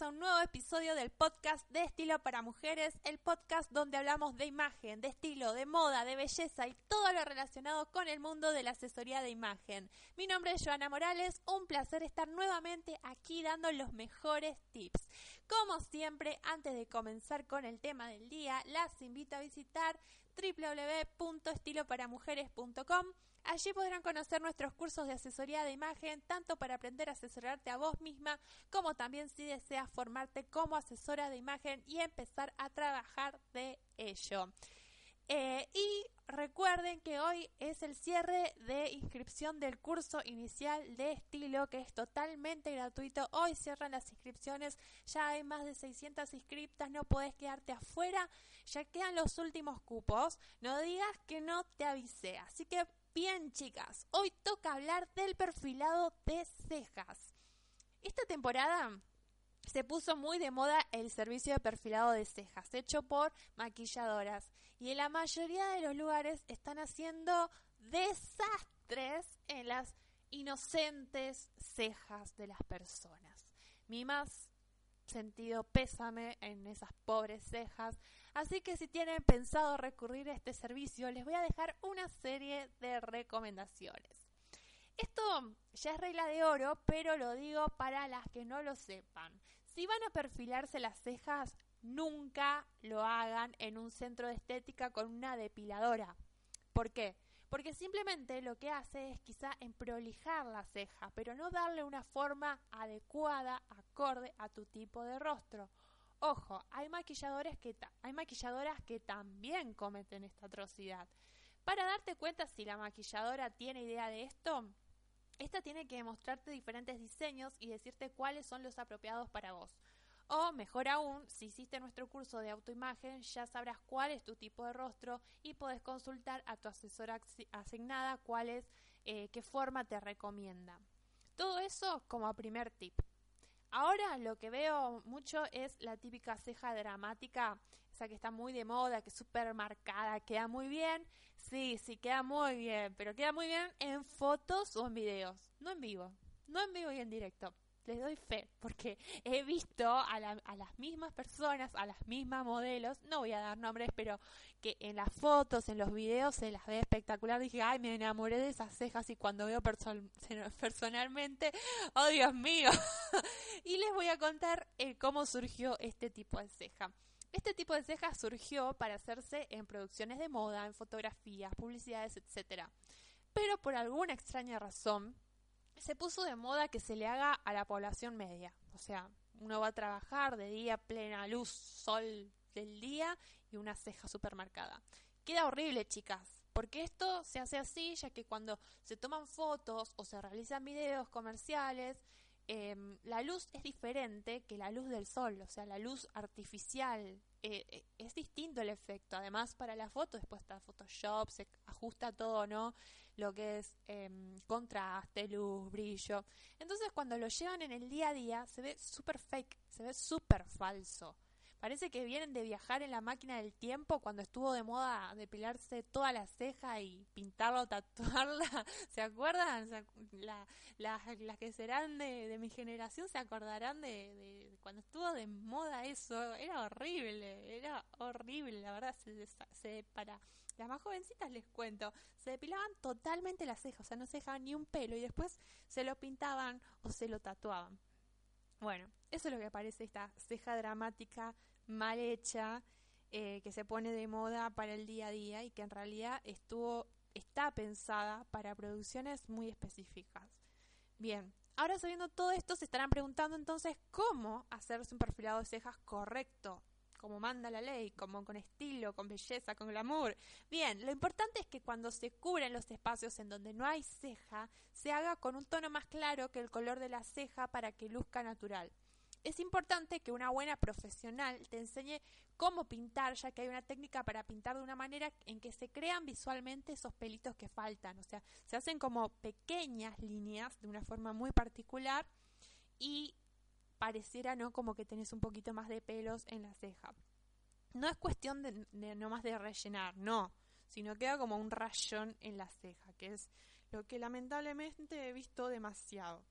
a un nuevo episodio del podcast de estilo para mujeres, el podcast donde hablamos de imagen, de estilo, de moda, de belleza y todo lo relacionado con el mundo de la asesoría de imagen. Mi nombre es Joana Morales, un placer estar nuevamente aquí dando los mejores tips. Como siempre, antes de comenzar con el tema del día, las invito a visitar www.estiloparamujeres.com Allí podrán conocer nuestros cursos de asesoría de imagen, tanto para aprender a asesorarte a vos misma, como también si deseas formarte como asesora de imagen y empezar a trabajar de ello. Eh, y recuerden que hoy es el cierre de inscripción del curso inicial de estilo que es totalmente gratuito. Hoy cierran las inscripciones, ya hay más de 600 inscriptas, no podés quedarte afuera, ya quedan los últimos cupos. No digas que no te avisé. Así que Bien, chicas, hoy toca hablar del perfilado de cejas. Esta temporada se puso muy de moda el servicio de perfilado de cejas, hecho por maquilladoras, y en la mayoría de los lugares están haciendo desastres en las inocentes cejas de las personas. Mi más sentido pésame en esas pobres cejas Así que si tienen pensado recurrir a este servicio, les voy a dejar una serie de recomendaciones. Esto ya es regla de oro, pero lo digo para las que no lo sepan. Si van a perfilarse las cejas, nunca lo hagan en un centro de estética con una depiladora. ¿Por qué? Porque simplemente lo que hace es quizá emprolijar la ceja, pero no darle una forma adecuada, acorde a tu tipo de rostro. Ojo, hay maquilladores que hay maquilladoras que también cometen esta atrocidad. Para darte cuenta si la maquilladora tiene idea de esto, esta tiene que mostrarte diferentes diseños y decirte cuáles son los apropiados para vos. O mejor aún, si hiciste nuestro curso de autoimagen, ya sabrás cuál es tu tipo de rostro y podés consultar a tu asesora asignada cuál es, eh, qué forma te recomienda. Todo eso como primer tip. Ahora lo que veo mucho es la típica ceja dramática, esa que está muy de moda, que es súper marcada, queda muy bien. Sí, sí, queda muy bien, pero queda muy bien en fotos o en videos, no en vivo, no en vivo y en directo les doy fe, porque he visto a, las mismas personas, a las mismas modelos, no voy a dar nombres, pero que en las fotos, en los videos se las ve espectacular. Dije, ay, me enamoré de esas cejas y cuando veo personalmente, oh Dios mío. y les voy a contar eh, cómo surgió este tipo de ceja. Este tipo de ceja surgió para hacerse en producciones de moda, en fotografías, publicidades, etc. Pero por alguna extraña razón, se puso de moda que se le haga a la población media. O sea, uno va a trabajar de día, plena luz, sol del día y una ceja súper marcada. Queda horrible, chicas, porque esto se hace así, ya que cuando se toman fotos o se realizan videos comerciales, em, la luz es diferente que la luz del sol, o sea, la luz artificial. Eh, eh, es distinto el efecto. Además, para la foto, después está Photoshop, se ajusta todo, ¿no? Lo que es em, contraste, luz, brillo. Entonces cuando lo llevan en el día a día se ve súper fake, se ve súper falso. Parece que vienen de viajar en la máquina del tiempo cuando estuvo de moda depilarse toda la ceja y pintarla o tatuarla. ¿Se acuerdan? las que serán de, mi generación se acordarán de, cuando estuvo de moda eso. Era horrible, era horrible, la verdad. Se, se, para las más jovencitas les cuento, se depilaban totalmente las cejas, o sea, no se dejaban ni un pelo y después se lo pintaban o se lo tatuaban. Bueno, eso es lo que parece esta ceja dramática mal hecha eh, que se pone de moda para el día a día y que en realidad estuvo está pensada para producciones muy específicas. Bien, ahora sabiendo todo esto se estarán preguntando entonces cómo hacerse un perfilado de cejas correcto, como manda la ley, como con estilo, con belleza, con glamour. Bien, lo importante es que cuando se cubren los espacios en donde no hay ceja, se haga con un tono más claro que el color de la ceja para que luzca natural. Es importante que una buena profesional te enseñe cómo pintar, ya que hay una técnica para pintar de una manera en que se crean visualmente esos pelitos que faltan. O sea, se hacen como pequeñas líneas de una forma muy particular y pareciera, ¿no? Como que tenés un poquito más de pelos en la ceja. No es cuestión de, no más de rellenar, no, sino queda como un rayón en la ceja, que es lo que lamentablemente he visto demasiado.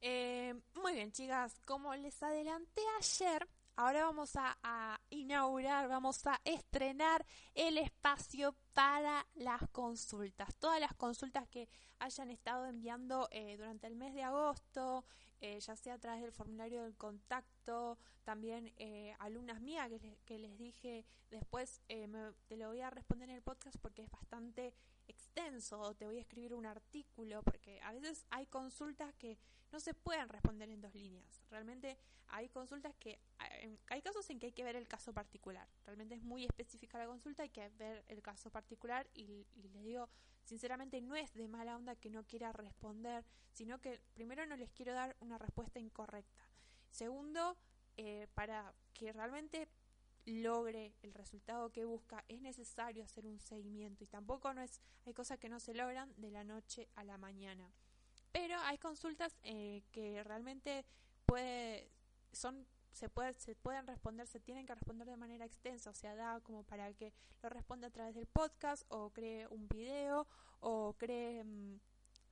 Eh, muy bien, chicas, como les adelanté ayer, ahora vamos a, inaugurar, vamos a estrenar el espacio para las consultas. Todas las consultas que hayan estado enviando eh, durante el mes de agosto, eh, ya sea a través del formulario del contacto, también alumnas mías que les, dije después, te lo voy a responder en el podcast porque es bastante extenso, te voy a escribir un artículo, porque a veces hay consultas que no se pueden responder en dos líneas. Realmente hay consultas que, hay casos en que hay que ver el caso particular. Realmente es muy específica la consulta, hay que ver el caso particular y, y les digo, sinceramente no es de mala onda que no quiera responder, sino que primero no les quiero dar una respuesta incorrecta. Segundo, eh, para que realmente logre el resultado que busca, es necesario hacer un seguimiento y tampoco no es, hay cosas que no se logran de la noche a la mañana. Pero hay consultas eh, que realmente puede, son, se, puede, se pueden responder, se tienen que responder de manera extensa, o sea, da como para que lo responda a través del podcast o cree un video o cree... Mm,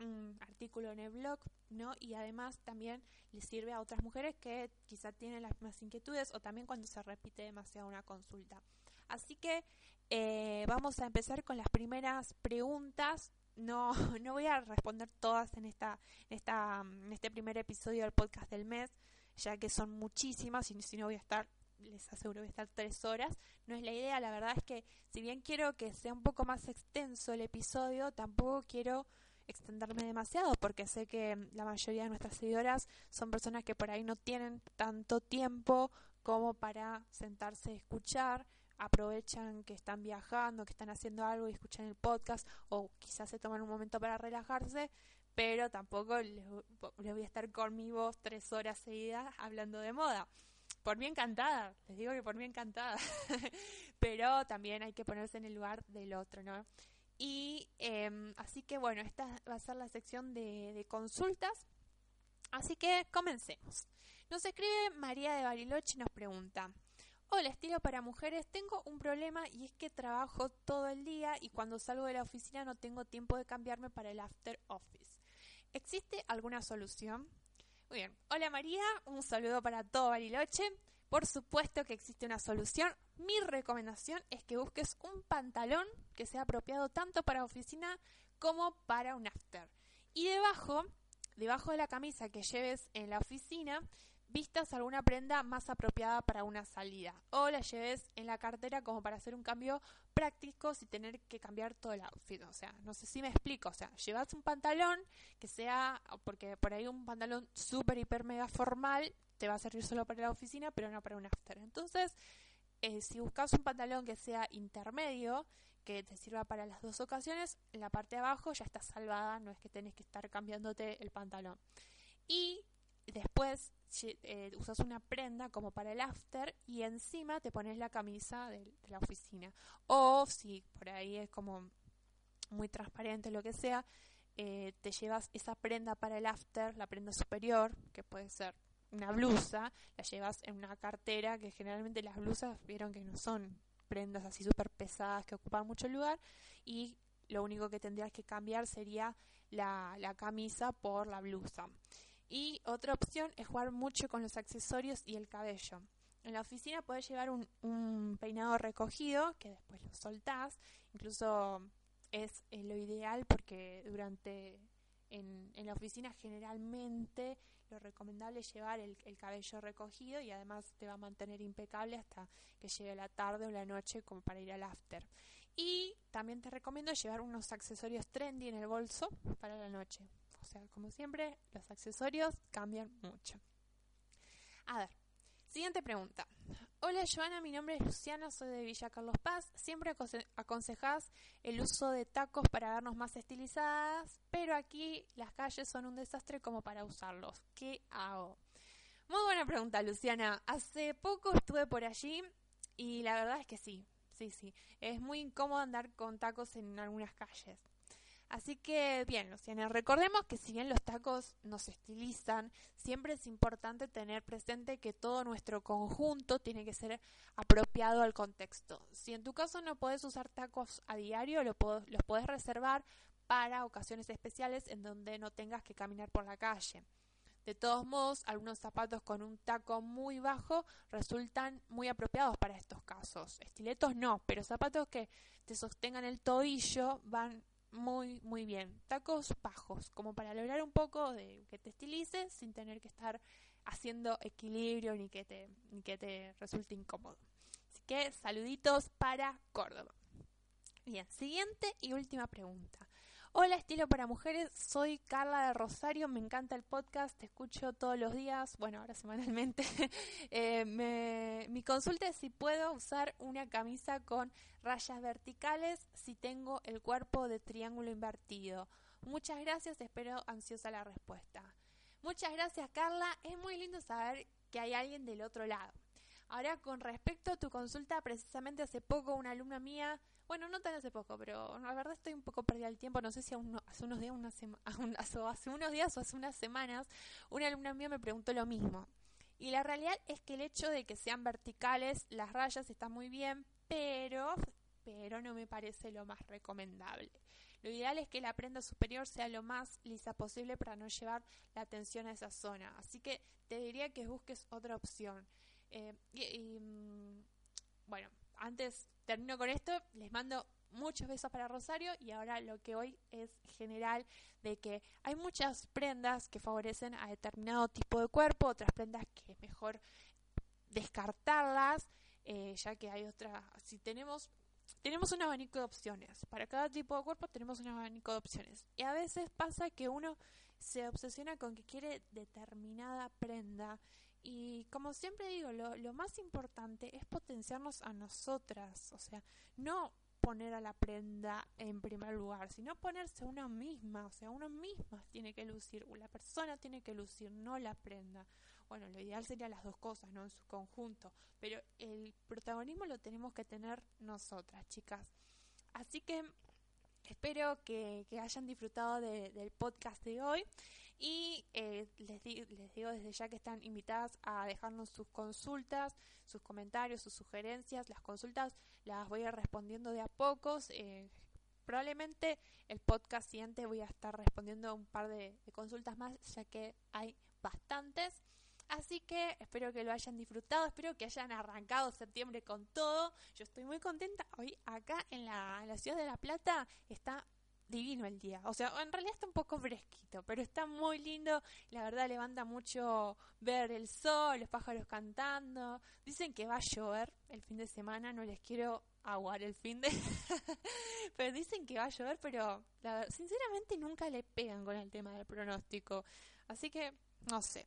un artículo en el blog, ¿no? Y además también le sirve a otras mujeres que quizá tienen las mismas inquietudes o también cuando se repite demasiado una consulta. Así que eh, vamos a empezar con las primeras preguntas. No, no voy a responder todas en esta, en esta, en este primer episodio del podcast del mes, ya que son muchísimas y si no voy a estar les aseguro voy a estar tres horas. No es la idea, la verdad es que si bien quiero que sea un poco más extenso el episodio, tampoco quiero extenderme demasiado porque sé que la mayoría de nuestras seguidoras son personas que por ahí no tienen tanto tiempo como para sentarse a escuchar, aprovechan que están viajando, que están haciendo algo y escuchan el podcast o quizás se toman un momento para relajarse, pero tampoco les, voy a estar con mi voz tres horas seguidas hablando de moda. Por mí encantada, les digo que por mí encantada, pero también hay que ponerse en el lugar del otro, ¿no? Y em, así que bueno, esta va a ser la sección de, consultas. Así que comencemos. Nos escribe María de Bariloche y nos pregunta. Hola, estilo para mujeres. Tengo un problema y es que trabajo todo el día y cuando salgo de la oficina no tengo tiempo de cambiarme para el after office. ¿Existe alguna solución? Muy bien. Hola María, un saludo para todo Bariloche. Por supuesto que existe una solución. Mi recomendación es que busques un pantalón que sea apropiado tanto para oficina como para un after. Y debajo, debajo de la camisa que lleves en la oficina, vistas alguna prenda más apropiada para una salida o la lleves en la cartera como para hacer un cambio práctico sin tener que cambiar todo el outfit. O sea, no sé si me explico. O sea, llevas un pantalón que sea, porque por ahí un pantalón súper, hiper, mega formal te va a servir solo para la oficina, pero no para un after. Entonces, eh, si buscas un pantalón que sea intermedio, que te sirva para las dos ocasiones, en la parte de abajo ya está salvada, no es que tenés que estar cambiándote el pantalón. Y después eh, usas una prenda como para el after y encima te pones la camisa de, la oficina. O si por ahí es como muy transparente, lo que sea, eh, te llevas esa prenda para el after, la prenda superior, que puede ser una blusa, la llevas en una cartera, que generalmente las blusas vieron que no son prendas así súper pesadas que ocupan mucho lugar y lo único que tendrías que cambiar sería la, la camisa por la blusa. Y otra opción es jugar mucho con los accesorios y el cabello. En la oficina puedes llevar un, peinado recogido que después lo soltás. Incluso es eh, lo ideal porque durante en, en, la oficina generalmente lo recomendable es llevar el, el, cabello recogido y además te va a mantener impecable hasta que llegue la tarde o la noche como para ir al after. Y también te recomiendo llevar unos accesorios trendy en el bolso para la noche. Sea, como siempre, los accesorios cambian mucho. A ver, Siguiente pregunta. Hola Joana, mi nombre es Luciana, soy de Villa Carlos Paz. Siempre aconsejás el uso de tacos para vernos más estilizadas, pero aquí las calles son un desastre como para usarlos. ¿Qué hago? Muy buena pregunta, Luciana. Hace poco estuve por allí y la verdad es que sí, sí, sí. Es muy incómodo andar con tacos en algunas calles. Así que bien, Luciana, recordemos que si bien los tacos nos estilizan, siempre es importante tener presente que todo nuestro conjunto tiene que ser apropiado al contexto. Si en tu caso no puedes usar tacos a diario, los puedes reservar para ocasiones especiales en donde no tengas que caminar por la calle. De todos modos, algunos zapatos con un taco muy bajo resultan muy apropiados para estos casos. Estiletos no, pero zapatos que te sostengan el tobillo van muy, muy bien. Tacos bajos, como para lograr un poco de que te estilices sin tener que estar haciendo equilibrio ni que te, ni que te resulte incómodo. Así que saluditos para Córdoba. Bien, siguiente y última pregunta. Hola, estilo para mujeres. Soy Carla de Rosario. Me encanta el podcast. Te escucho todos los días. Bueno, ahora semanalmente. Eh, mi consulta es si puedo usar una camisa con rayas verticales si tengo el cuerpo de triángulo invertido. Muchas gracias. Espero ansiosa la respuesta. Muchas gracias, Carla. Es muy lindo saber que hay alguien del otro lado. Ahora, con respecto a tu consulta, precisamente hace poco una alumna mía bueno, no tan hace poco, pero la verdad estoy un poco perdida el tiempo. No sé si hace unos días, una hace unos días o hace unas semanas, una alumna mía me preguntó lo mismo. Y la realidad es que el hecho de que sean verticales, las rayas está muy bien, pero, pero no me parece lo más recomendable. Lo ideal es que la prenda superior sea lo más lisa posible para no llevar la atención a esa zona. Así que te diría que busques otra opción. Eh, y, mm, bueno, antes termino con esto, les mando muchos besos para Rosario y ahora lo que hoy es general de que hay muchas prendas que favorecen a determinado tipo de cuerpo, otras prendas que es mejor descartarlas, eh, ya que hay otras, si tenemos tenemos un abanico de opciones. Para cada tipo de cuerpo tenemos un abanico de opciones. Y a veces pasa que uno se obsesiona con que quiere determinada prenda y como siempre digo, lo, lo más importante es potenciarnos a nosotras, o sea, no poner a la prenda en primer lugar, sino ponerse a una misma, o sea, uno misma tiene que lucir, la persona tiene que lucir, no la prenda. Bueno, lo ideal sería las dos cosas, ¿no? En su conjunto, pero el protagonismo lo tenemos que tener nosotras, chicas. Así que espero que, hayan disfrutado del podcast de hoy. Y eh, les, les digo desde ya que están invitadas a dejarnos sus consultas, sus comentarios, sus sugerencias. Las consultas las voy a ir respondiendo de a pocos. Eh, probablemente el podcast siguiente voy a estar respondiendo un par de, consultas más, ya que hay bastantes. Así que espero que lo hayan disfrutado, espero que hayan arrancado septiembre con todo. Yo estoy muy contenta. Hoy acá en la, en la ciudad de La Plata está divino el día. O sea, en realidad está un poco fresquito, pero está muy lindo. La verdad levanta mucho ver el sol, los pájaros cantando. Dicen que va a llover el fin de semana, no les quiero aguar el fin de... pero dicen que va a llover, pero sinceramente nunca le pegan con el tema del pronóstico. Así que, no sé.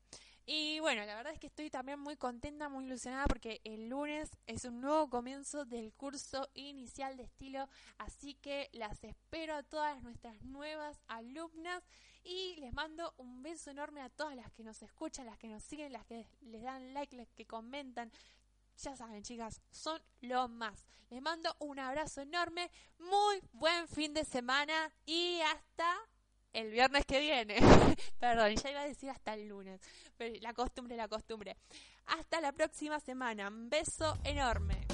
Y bueno, la verdad es que estoy también muy contenta, muy ilusionada porque el lunes es un nuevo comienzo del curso inicial de estilo, así que las espero a todas nuestras nuevas alumnas y les mando un beso enorme a todas las que nos escuchan, las que nos siguen, las que les dan like, las que comentan. Ya saben, chicas, son lo más. Les mando un abrazo enorme, muy buen fin de semana y hasta el viernes que viene. Perdón, ya iba a decir hasta el lunes. Pero la costumbre, la costumbre. Hasta la próxima semana. Un beso enorme.